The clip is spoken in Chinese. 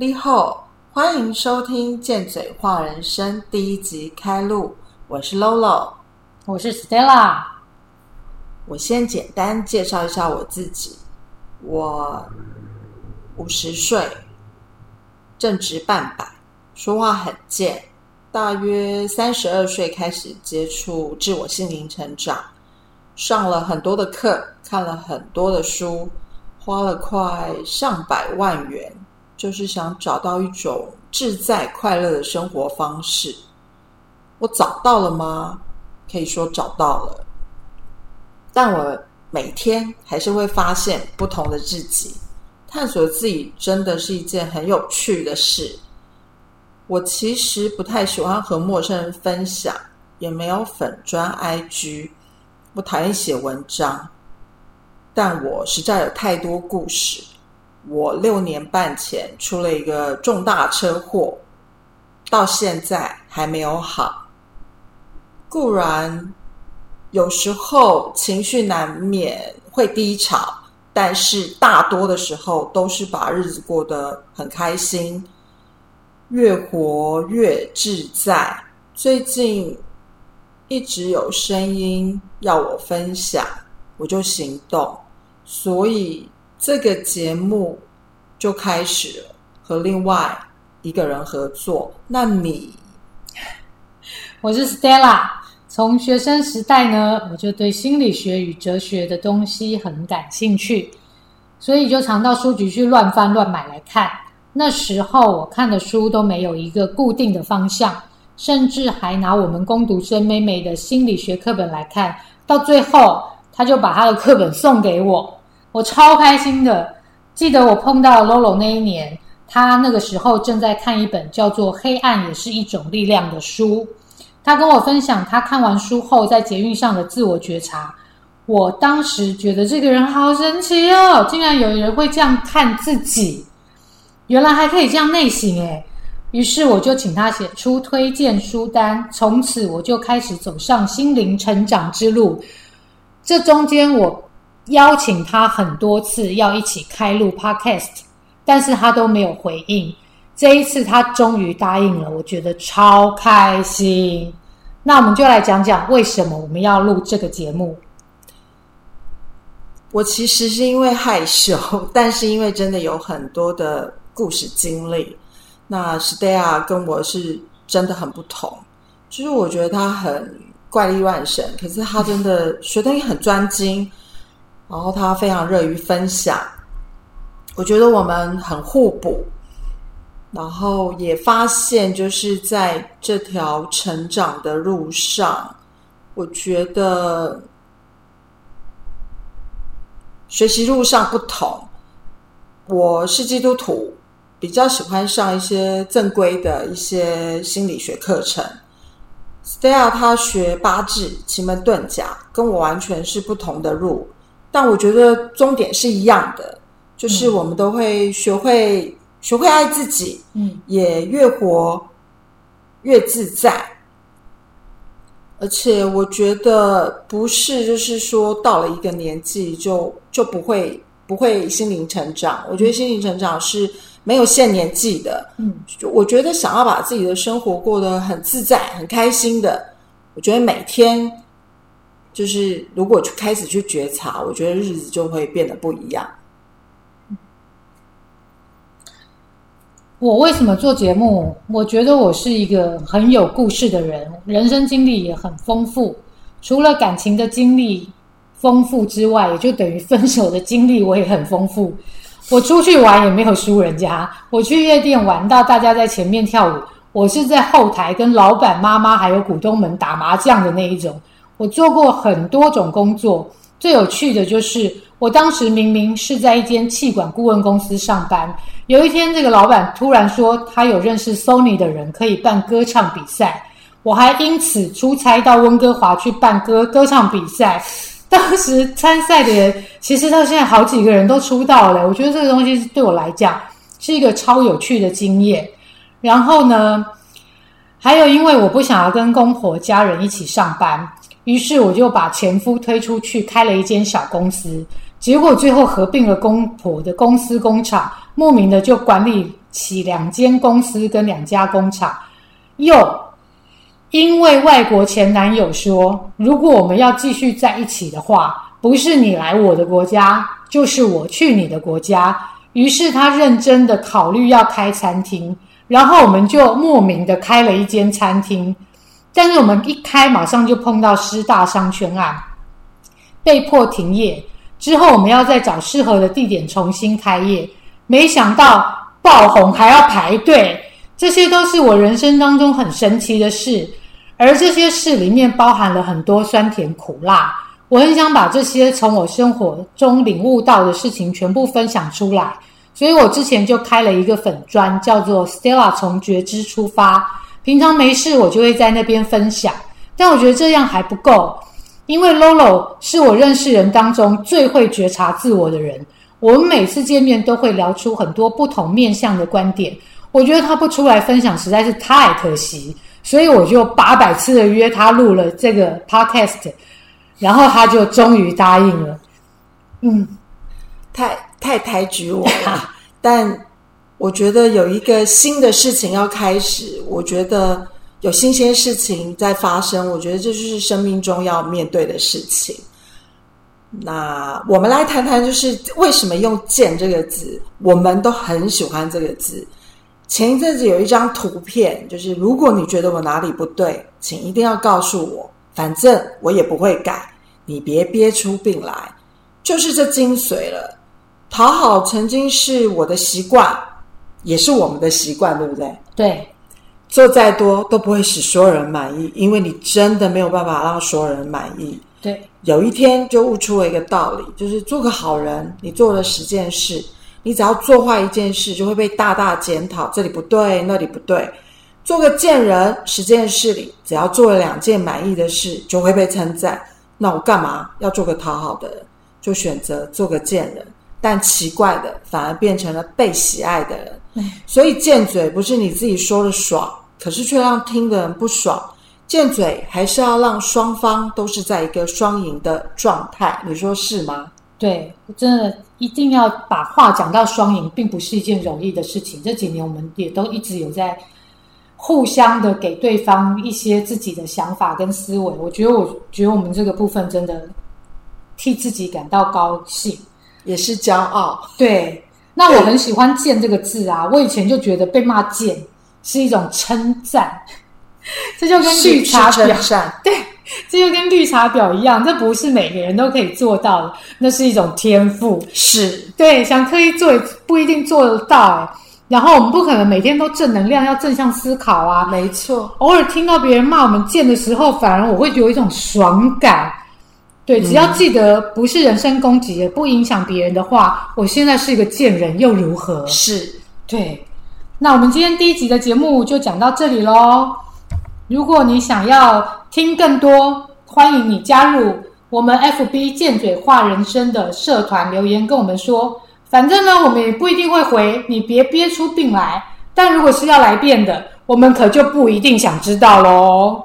立后，欢迎收听《剑嘴话人生》第一集开录，我是 Lolo，我是 Stella。我先简单介绍一下我自己，我五十岁，正值半百，说话很贱。大约三十二岁开始接触自我心灵成长，上了很多的课，看了很多的书，花了快上百万元。就是想找到一种自在快乐的生活方式。我找到了吗？可以说找到了，但我每天还是会发现不同的自己，探索自己真的是一件很有趣的事。我其实不太喜欢和陌生人分享，也没有粉砖 IG，我讨厌写文章，但我实在有太多故事。我六年半前出了一个重大车祸，到现在还没有好。固然有时候情绪难免会低潮，但是大多的时候都是把日子过得很开心，越活越自在。最近一直有声音要我分享，我就行动，所以。这个节目就开始了，和另外一个人合作。那你，我是 Stella。从学生时代呢，我就对心理学与哲学的东西很感兴趣，所以就常到书局去乱翻乱买来看。那时候我看的书都没有一个固定的方向，甚至还拿我们攻读生妹妹的心理学课本来看。到最后，他就把他的课本送给我。我超开心的，记得我碰到 Lolo 那一年，他那个时候正在看一本叫做《黑暗也是一种力量》的书。他跟我分享他看完书后在捷运上的自我觉察。我当时觉得这个人好神奇哦，竟然有人会这样看自己，原来还可以这样内省诶。于是我就请他写出推荐书单，从此我就开始走上心灵成长之路。这中间我。邀请他很多次要一起开录 Podcast，但是他都没有回应。这一次他终于答应了，我觉得超开心。那我们就来讲讲为什么我们要录这个节目。我其实是因为害羞，但是因为真的有很多的故事经历。那 Stella 跟我是真的很不同，就是我觉得他很怪力乱神，可是他真的学东西很专精。然后他非常乐于分享，我觉得我们很互补，然后也发现就是在这条成长的路上，我觉得学习路上不同。我是基督徒，比较喜欢上一些正规的一些心理学课程。Stella 他学八字、奇门遁甲，跟我完全是不同的路。但我觉得终点是一样的，就是我们都会学会学会爱自己，嗯，也越活越自在。而且我觉得不是，就是说到了一个年纪就就不会不会心灵成长。我觉得心灵成长是没有限年纪的。嗯，我觉得想要把自己的生活过得很自在、很开心的，我觉得每天。就是如果去开始去觉察，我觉得日子就会变得不一样。我为什么做节目？我觉得我是一个很有故事的人，人生经历也很丰富。除了感情的经历丰富之外，也就等于分手的经历我也很丰富。我出去玩也没有输人家，我去夜店玩到大家在前面跳舞，我是在后台跟老板妈妈还有股东们打麻将的那一种。我做过很多种工作，最有趣的就是，我当时明明是在一间气管顾问公司上班。有一天，这个老板突然说，他有认识 Sony 的人可以办歌唱比赛，我还因此出差到温哥华去办歌歌唱比赛。当时参赛的人，其实到现在好几个人都出道了。我觉得这个东西对我来讲是一个超有趣的经验。然后呢，还有因为我不想要跟公婆家人一起上班。于是我就把前夫推出去开了一间小公司。结果最后合并了公婆的公司工厂，莫名的就管理起两间公司跟两家工厂，又因为外国前男友说，如果我们要继续在一起的话，不是你来我的国家，就是我去你的国家。于是他认真的考虑要开餐厅，然后我们就莫名的开了一间餐厅，但是我们一开马上就碰到师大商圈案，被迫停业。之后我们要再找适合的地点重新开业，没想到爆红还要排队，这些都是我人生当中很神奇的事，而这些事里面包含了很多酸甜苦辣，我很想把这些从我生活中领悟到的事情全部分享出来，所以我之前就开了一个粉砖，叫做 Stella 从觉知出发，平常没事我就会在那边分享，但我觉得这样还不够。因为 Lolo 是我认识人当中最会觉察自我的人，我们每次见面都会聊出很多不同面向的观点。我觉得他不出来分享实在是太可惜，所以我就八百次的约他录了这个 Podcast，然后他就终于答应了。嗯，太太抬举我了，但我觉得有一个新的事情要开始，我觉得。有新鲜事情在发生，我觉得这就是生命中要面对的事情。那我们来谈谈，就是为什么用“见”这个字，我们都很喜欢这个字。前一阵子有一张图片，就是如果你觉得我哪里不对，请一定要告诉我，反正我也不会改，你别憋出病来。就是这精髓了。讨好曾经是我的习惯，也是我们的习惯，对不对？对。做再多都不会使所有人满意，因为你真的没有办法让所有人满意。对，有一天就悟出了一个道理，就是做个好人，你做了十件事，你只要做坏一件事，就会被大大检讨，这里不对，那里不对。做个贱人，十件事里只要做了两件满意的事，就会被称赞。那我干嘛要做个讨好的人？就选择做个贱人，但奇怪的反而变成了被喜爱的人。所以贱嘴不是你自己说的爽。可是却让听的人不爽，贱嘴还是要让双方都是在一个双赢的状态，你说是吗？对，真的一定要把话讲到双赢，并不是一件容易的事情。这几年我们也都一直有在互相的给对方一些自己的想法跟思维。我觉得，我觉得我们这个部分真的替自己感到高兴，也是骄傲。对，那我很喜欢“贱”这个字啊，我以前就觉得被骂贱。是一种称赞，这就跟绿茶婊 对，这就跟绿茶婊一样，这不是每个人都可以做到的，那是一种天赋，是对，想刻意做不一定做得到。然后我们不可能每天都正能量，要正向思考啊，没错。偶尔听到别人骂我们贱的时候，反而我会有一种爽感。对，只要记得不是人身攻击，也不影响别人的话，我现在是一个贱人又如何？是对。那我们今天第一集的节目就讲到这里喽。如果你想要听更多，欢迎你加入我们 FB 贱嘴话人生的社团留言跟我们说。反正呢，我们也不一定会回，你别憋出病来。但如果是要来变的，我们可就不一定想知道喽。